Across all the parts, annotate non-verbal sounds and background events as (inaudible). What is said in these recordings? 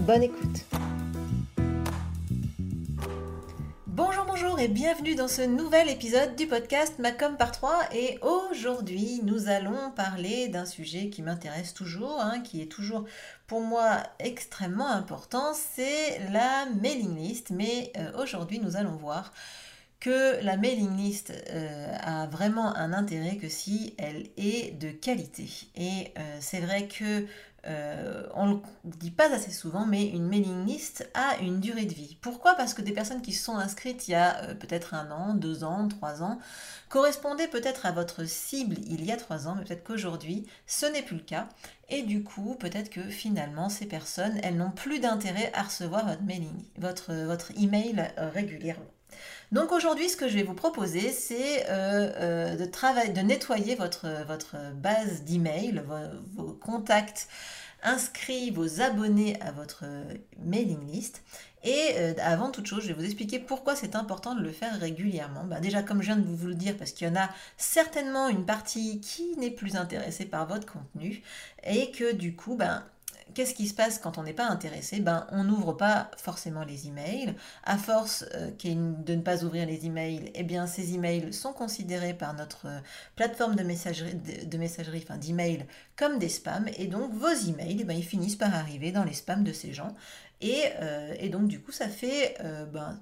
Bonne écoute. Bonjour, bonjour et bienvenue dans ce nouvel épisode du podcast Macom par 3. Et aujourd'hui, nous allons parler d'un sujet qui m'intéresse toujours, hein, qui est toujours pour moi extrêmement important, c'est la mailing list. Mais euh, aujourd'hui, nous allons voir que la mailing list euh, a vraiment un intérêt que si elle est de qualité. Et euh, c'est vrai que euh, on ne le dit pas assez souvent, mais une mailing list a une durée de vie. Pourquoi? Parce que des personnes qui se sont inscrites il y a euh, peut-être un an, deux ans, trois ans, correspondaient peut-être à votre cible il y a trois ans, mais peut-être qu'aujourd'hui, ce n'est plus le cas. Et du coup, peut-être que finalement, ces personnes, elles n'ont plus d'intérêt à recevoir votre mailing, votre, votre email euh, régulièrement. Donc aujourd'hui, ce que je vais vous proposer, c'est euh, euh, de, nettoyer votre, base d'email, vos, contacts inscrits, vos abonnés à votre mailing list. Et euh, avant toute chose, je vais vous expliquer pourquoi c'est important de le faire régulièrement. Ben, déjà, comme je viens de vous le dire, parce qu'il y en a certainement une partie qui n'est plus intéressée par votre contenu et que du coup, ben, qu'est-ce qui se passe quand on n'est pas intéressé? Ben, On n'ouvre pas forcément les emails. À force euh, de ne pas ouvrir les emails, eh bien, ces emails sont considérés par notre euh, plateforme de messagerie, de, messagerie enfin d'email, comme des spams. Et donc, vos emails, eh ben, ils finissent par arriver dans les spams de ces gens. Et, euh, et donc, du coup, ça fait... Ben,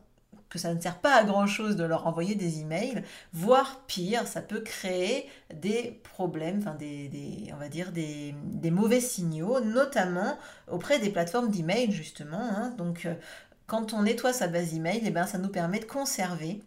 que ça ne sert pas à grand chose de leur envoyer des emails, voire pire, ça peut créer des problèmes, enfin des, on va dire des, des, mauvais signaux, notamment auprès des plateformes d'email justement. Hein. Donc euh, quand on nettoie sa base email, eh ben, ça nous permet de conserver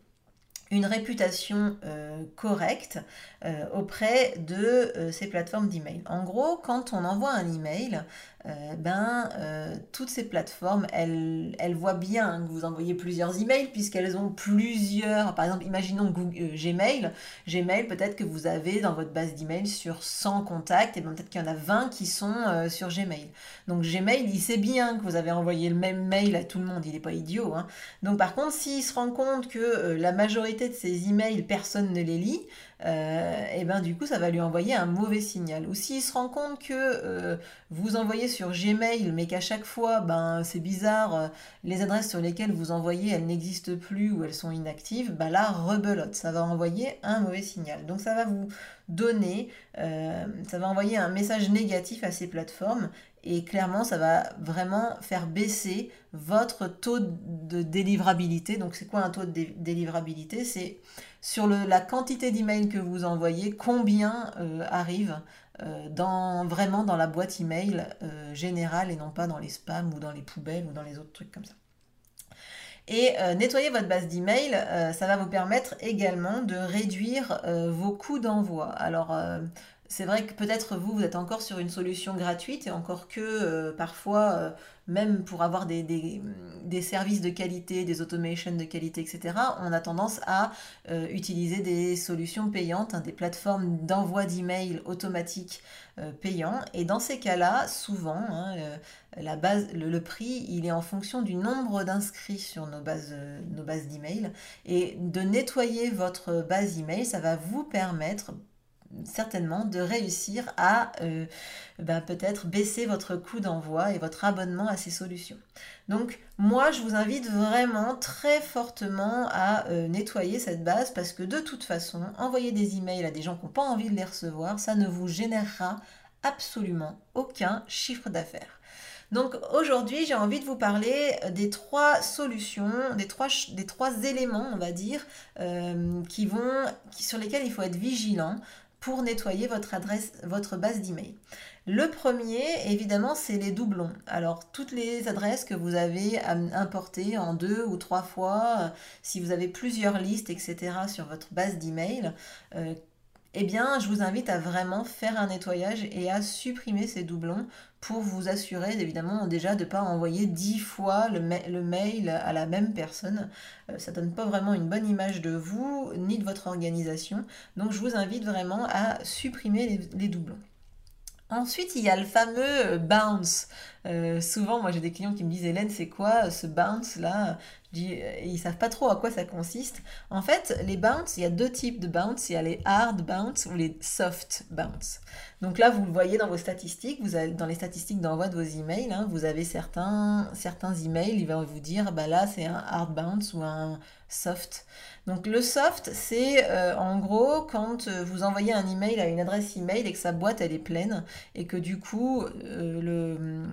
une réputation euh, correcte euh, auprès de ces plateformes d'email. En gros, quand on envoie un email, euh, ben, euh, toutes ces plateformes, elles, elles, voient bien que vous envoyez plusieurs emails puisqu'elles ont plusieurs, par exemple, imaginons Google, euh, Gmail, Gmail, peut-être que vous avez dans votre base d'email sur 100 contacts, et ben, peut-être qu'il y en a 20 qui sont sur Gmail. Donc Gmail, il sait bien que vous avez envoyé le même mail à tout le monde, il n'est pas idiot. Hein. Donc par contre, s'il se rend compte que la majorité de ces emails, personne ne les lit, euh, et ben du coup ça va lui envoyer un mauvais signal. Ou s'il se rend compte que euh, vous envoyez sur Gmail, mais qu'à chaque fois, ben c'est bizarre, euh, les adresses sur lesquelles vous envoyez, elles n'existent plus ou elles sont inactives, ben là rebelote, ça va envoyer un mauvais signal. Donc ça va vous donner, ça va envoyer un message négatif à ces plateformes et clairement ça va vraiment faire baisser votre taux de délivrabilité. Donc c'est quoi un taux de délivrabilité? C'est sur la quantité d'emails que vous envoyez, combien euh, arrive euh, dans, vraiment dans la boîte email euh, générale et non pas dans les spams ou dans les poubelles ou dans les autres trucs comme ça. Et nettoyer votre base d'email, ça va vous permettre également de réduire vos coûts d'envoi. Alors, c'est vrai que peut-être vous, vous êtes encore sur une solution gratuite et encore que parfois même pour avoir des, services de qualité, des automations de qualité, etc., on a tendance à euh, utiliser des solutions payantes, hein, des plateformes d'envoi d'emails automatiques euh, payants. Et dans ces cas-là, souvent, hein, euh, le, prix, il est en fonction du nombre d'inscrits sur nos bases, nos bases d'emails. Et de nettoyer votre base email, ça va vous permettre certainement de réussir à ben, peut-être baisser votre coût d'envoi et votre abonnement à ces solutions. Donc moi je vous invite vraiment très fortement à euh, nettoyer cette base parce que de toute façon envoyer des emails à des gens qui n'ont pas envie de les recevoir, ça ne vous générera absolument aucun chiffre d'affaires. Donc aujourd'hui, j'ai envie de vous parler des trois solutions, des trois, des trois éléments, on va dire, euh, qui vont, sur lesquels il faut être vigilant pour nettoyer votre adresse, votre base d'email. Le premier, évidemment, c'est les doublons. Alors, toutes les adresses que vous avez importées en deux ou trois fois, euh, si vous avez plusieurs listes, etc., sur votre base d'email, euh, eh bien, je vous invite à vraiment faire un nettoyage et à supprimer ces doublons pour vous assurer, évidemment, déjà de ne pas envoyer dix fois le, mail à la même personne. Euh, ça donne pas vraiment une bonne image de vous ni de votre organisation. Donc, je vous invite vraiment à supprimer les doublons. Ensuite, il y a le fameux euh, bounce. Euh, souvent, moi j'ai des clients qui me disent Hélène, c'est quoi ce bounce là dis, Ils savent pas trop à quoi ça consiste. En fait, les bounce, il y a deux types de bounce. Il y a les hard bounce ou les soft bounce. Donc là, vous le voyez dans vos statistiques, vous dans les statistiques d'envoi de vos emails, hein, vous avez certains, certains emails, il va vous dire bah là c'est un hard bounce ou un soft. Donc le soft, c'est euh, en gros quand euh, vous envoyez un email à une adresse email et que sa boîte elle est pleine et que du coup euh, le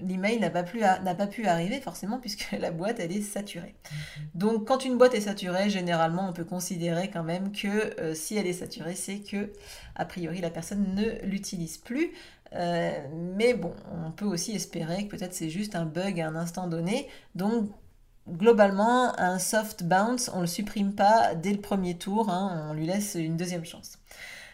l'email n'a pas, pas pu arriver forcément puisque (laughs) la boîte elle est saturée. Mhm. Donc quand une boîte est saturée, généralement on peut considérer quand même que si elle est saturée, c'est que a priori la personne ne l'utilise plus. mais bon, on peut aussi espérer que peut-être c'est juste un bug à un instant donné. Donc globalement, un soft bounce, on ne le supprime pas dès le premier tour, hein, on lui laisse une deuxième chance.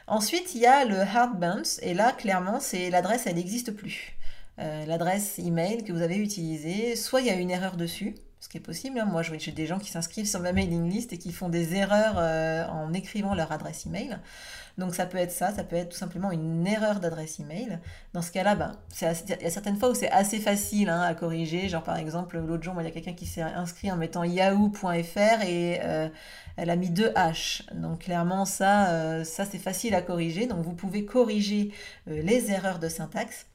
Ensuite, il y a le hard bounce, et là, clairement, c'est l'adresse, elle n'existe plus. Euh, l'adresse email que vous avez utilisée, soit il y a une erreur dessus, ce qui est possible. Hein. Moi, j'ai des gens qui s'inscrivent sur ma mailing list et qui font des erreurs euh, en écrivant leur adresse email. Donc ça peut être ça, ça peut être tout simplement une erreur d'adresse email. Dans ce cas-là, ben, il y a certaines fois où c'est assez facile hein, à corriger. Genre par exemple, l'autre jour, il y a quelqu'un qui s'est inscrit en mettant yahoo.fr et euh, elle a mis deux H. Donc clairement, ça, ça c'est facile à corriger. Donc vous pouvez corriger les erreurs de syntaxe.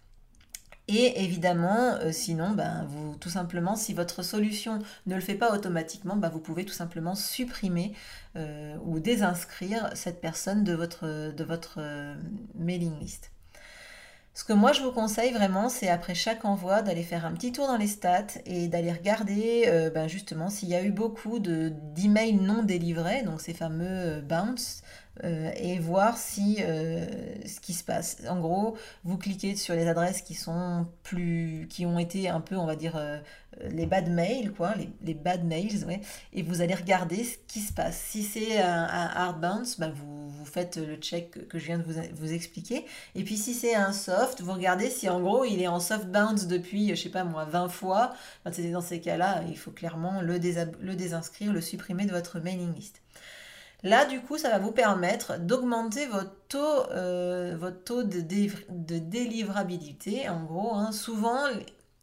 Et évidemment, sinon, ben, tout simplement, si votre solution ne le fait pas automatiquement, ben, vous pouvez tout simplement supprimer euh, ou désinscrire cette personne de votre, de votre euh, mailing list. Ce que moi je vous conseille vraiment, c'est après chaque envoi d'aller faire un petit tour dans les stats et d'aller regarder euh, ben justement s'il y a eu beaucoup d'emails non délivrés, donc ces fameux bounce, euh, et voir si euh, ce qui se passe. En gros, vous cliquez sur les adresses qui sont plus, qui ont été un peu, on va dire, euh, les bad mails, quoi, les, bad mails, et vous allez regarder ce qui se passe. Si c'est un, hard bounce, ben vous, vous, faites le check que je viens de vous, vous expliquer. Et puis si c'est un soft, vous regardez si en gros il est en soft bounce depuis, je sais pas moi, 20 fois. dans ces cas-là, il faut clairement le, le désinscrire, le supprimer de votre mailing list. Là, du coup, ça va vous permettre d'augmenter votre taux, euh, de, délivrabilité. En gros, hein. souvent,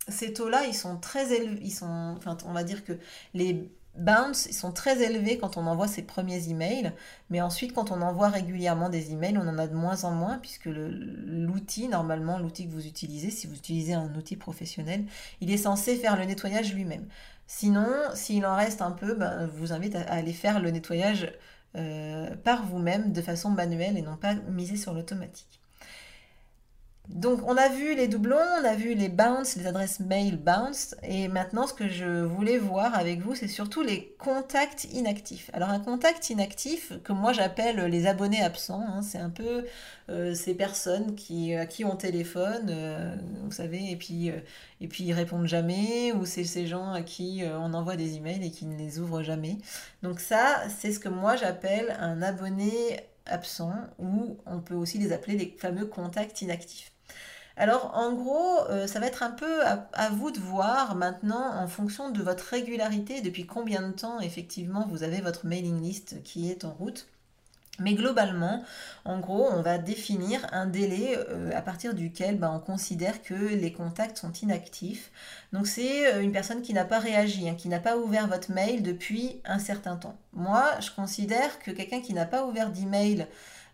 ces taux-là, ils sont très élevés. On va dire que les bounce, ils sont très élevés quand on envoie ses premiers emails, mais ensuite, quand on envoie régulièrement des emails, on en a de moins en moins, puisque l'outil, normalement, l'outil que vous utilisez, si vous utilisez un outil professionnel, il est censé faire le nettoyage lui-même. Sinon, s'il en reste un peu, ben, je vous invite à aller faire le nettoyage par vous-même de façon manuelle et non pas miser sur l'automatique. Donc on a vu les doublons, on a vu les bounce, les adresses mail bounce, et maintenant ce que je voulais voir avec vous, c'est surtout les contacts inactifs. Alors un contact inactif, que moi j'appelle les abonnés absents, hein, c'est un peu euh, ces personnes qui, à qui on téléphone, euh, vous savez, et puis, euh, et répondent jamais, ou c'est ces gens à qui on envoie des emails et qui ne les ouvrent jamais. Donc ça, c'est ce que moi j'appelle un abonné absent, ou on peut aussi les appeler les fameux contacts inactifs. Alors en gros, euh, ça va être un peu à, vous de voir maintenant en fonction de votre régularité, depuis combien de temps effectivement vous avez votre mailing list qui est en route. Mais globalement, en gros, on va définir un délai euh, à partir duquel bah, on considère que les contacts sont inactifs. Donc c'est euh, une personne qui n'a pas réagi, hein, qui n'a pas ouvert votre mail depuis un certain temps. Moi, je considère que quelqu'un qui n'a pas ouvert d'email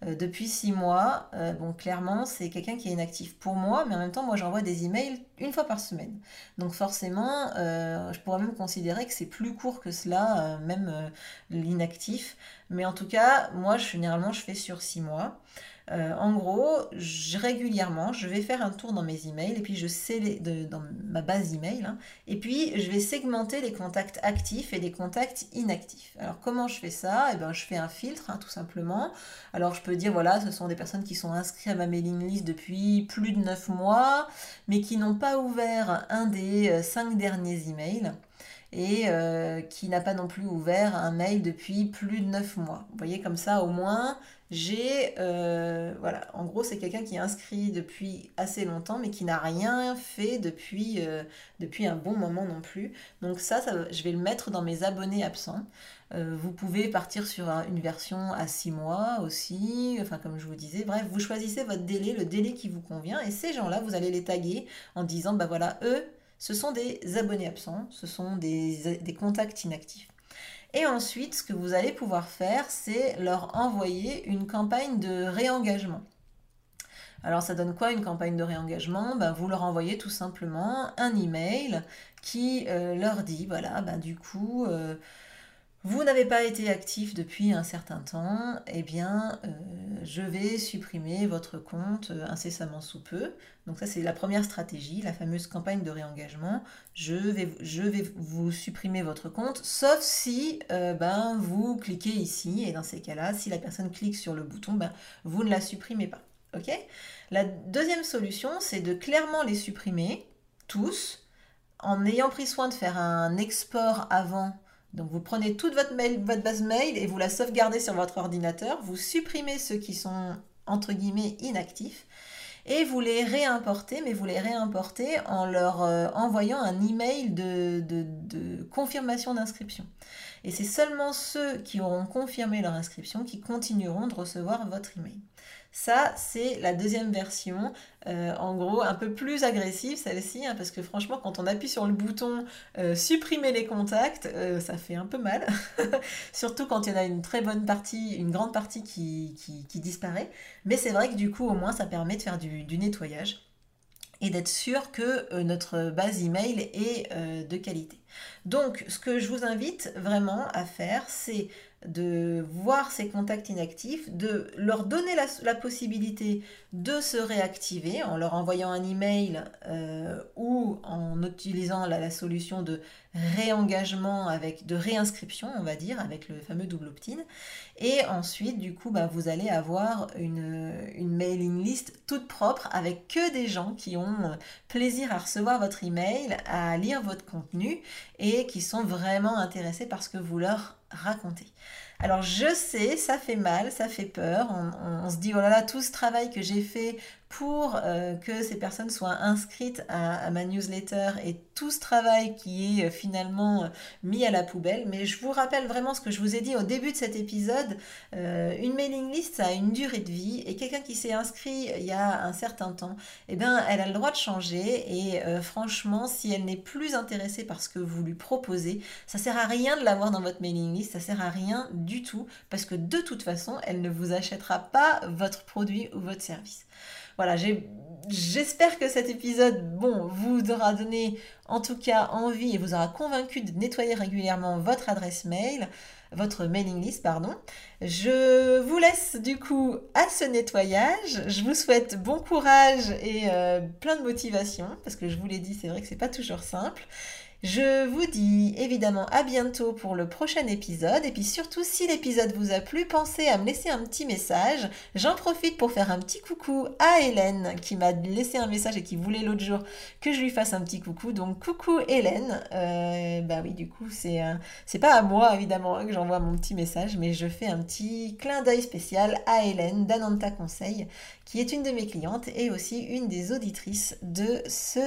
euh, depuis six mois, euh, bon, clairement, c'est quelqu'un qui est inactif pour moi, mais en même temps, moi, j'envoie des emails une fois par semaine. Donc, forcément, euh, je pourrais même considérer que c'est plus court que cela, même l'inactif. Mais en tout cas, moi, généralement, je fais sur six mois. Euh, en gros, régulièrement, je vais faire un tour dans mes emails et puis je sais dans ma base email hein, et puis je vais segmenter les contacts actifs et les contacts inactifs. Alors comment je fais ça? Eh bien, je fais un filtre hein, tout simplement. Alors je peux dire voilà, ce sont des personnes qui sont inscrites à ma mailing list depuis plus de 9 mois, mais qui n'ont pas ouvert un des 5 euh, derniers emails. et qui n'a pas non plus ouvert un mail depuis plus de 9 mois. Vous voyez, comme ça, au moins, j'ai, euh, voilà, en gros, c'est quelqu'un qui est inscrit depuis assez longtemps, mais qui n'a rien fait depuis, euh, depuis un bon moment non plus. Donc ça, je vais le mettre dans mes abonnés absents. Euh, vous pouvez partir sur une version à 6 mois aussi, enfin comme je vous disais. Bref, vous choisissez votre délai, le délai qui vous convient, et ces gens-là, vous allez les taguer en disant, bah voilà, eux, ce sont des abonnés absents, ce sont des contacts inactifs. Et ensuite, ce que vous allez pouvoir faire, c'est leur envoyer une campagne de réengagement. Alors ça donne quoi une campagne de réengagement? Ben, Vous leur envoyez tout simplement un email qui euh, leur dit, voilà, ben, du coup, euh, vous n'avez pas été actif depuis un certain temps, eh bien, euh, je vais supprimer votre compte euh, incessamment sous peu. Donc ça, c'est la première stratégie, la fameuse campagne de réengagement. Je vais, vous supprimer votre compte, sauf si euh, ben, vous cliquez ici, et dans ces cas-là, si la personne clique sur le bouton, ben, vous ne la supprimez pas. la deuxième solution, c'est de clairement les supprimer, tous, en ayant pris soin de faire un export avant donc vous prenez toute votre, mail, votre base mail et vous la sauvegardez sur votre ordinateur, vous supprimez ceux qui sont entre guillemets inactifs et vous les réimportez, mais vous les réimportez en leur euh, envoyant un email de, de confirmation d'inscription. Et c'est seulement ceux qui auront confirmé leur inscription qui continueront de recevoir votre email. Ça, c'est la deuxième version, euh, en gros, un peu plus agressive celle-ci, hein, parce que franchement, quand on appuie sur le bouton euh, supprimer les contacts, euh, ça fait un peu mal. (laughs) Surtout quand il y en a une très bonne partie, une grande partie qui, disparaît. Mais c'est vrai que du coup, au moins, ça permet de faire du, du nettoyage et d'être sûr que notre base email est de qualité. Donc, ce que je vous invite vraiment à faire, c'est de voir ces contacts inactifs, de leur donner la, possibilité de se réactiver en leur envoyant un email euh, ou en utilisant la, solution de réengagement avec de réinscription, on va dire, avec le fameux double opt-in. Et ensuite, du coup, bah, vous allez avoir une, mailing list toute propre avec que des gens qui ont plaisir à recevoir votre email, à lire votre contenu et qui sont vraiment intéressés par ce que vous leur raconter. Alors je sais, ça fait mal, ça fait peur. On, se dit, oh là, tout ce travail que j'ai fait pour euh, que ces personnes soient inscrites à, ma newsletter et tout ce travail qui est euh, finalement euh, mis à la poubelle. Mais je vous rappelle vraiment ce que je vous ai dit au début de cet épisode. une mailing list, ça a une durée de vie et quelqu'un qui s'est inscrit il y a un certain temps, eh bien, elle a le droit de changer et franchement, si elle n'est plus intéressée par ce que vous lui proposez, ça sert à rien de l'avoir dans votre mailing list, ça sert à rien du tout parce que de toute façon, elle ne vous achètera pas votre produit ou votre service. Voilà, j'espère que cet épisode, bon, vous aura donné en tout cas envie et vous aura convaincu de nettoyer régulièrement votre adresse mail, votre mailing list, pardon. Je vous laisse du coup à ce nettoyage. Je vous souhaite bon courage et euh, plein de motivation parce que je vous l'ai dit, c'est vrai que c'est pas toujours simple. Je vous dis évidemment à bientôt pour le prochain épisode. Et puis surtout, si l'épisode vous a plu, pensez à me laisser un petit message. J'en profite pour faire un petit coucou à Hélène qui m'a laissé un message et qui voulait l'autre jour que je lui fasse un petit coucou. Donc coucou Hélène. Euh, bah oui, du coup, c'est c'est pas à moi évidemment hein, que j'envoie mon petit message, mais je fais un petit clin d'œil spécial à Hélène d'Ananta Conseil, qui est une de mes clientes et aussi une des auditrices de ce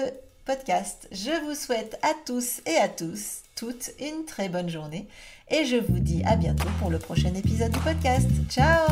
podcast. Je vous souhaite à tous et à tous toute une très bonne journée et je vous dis à bientôt pour le prochain épisode du podcast. Ciao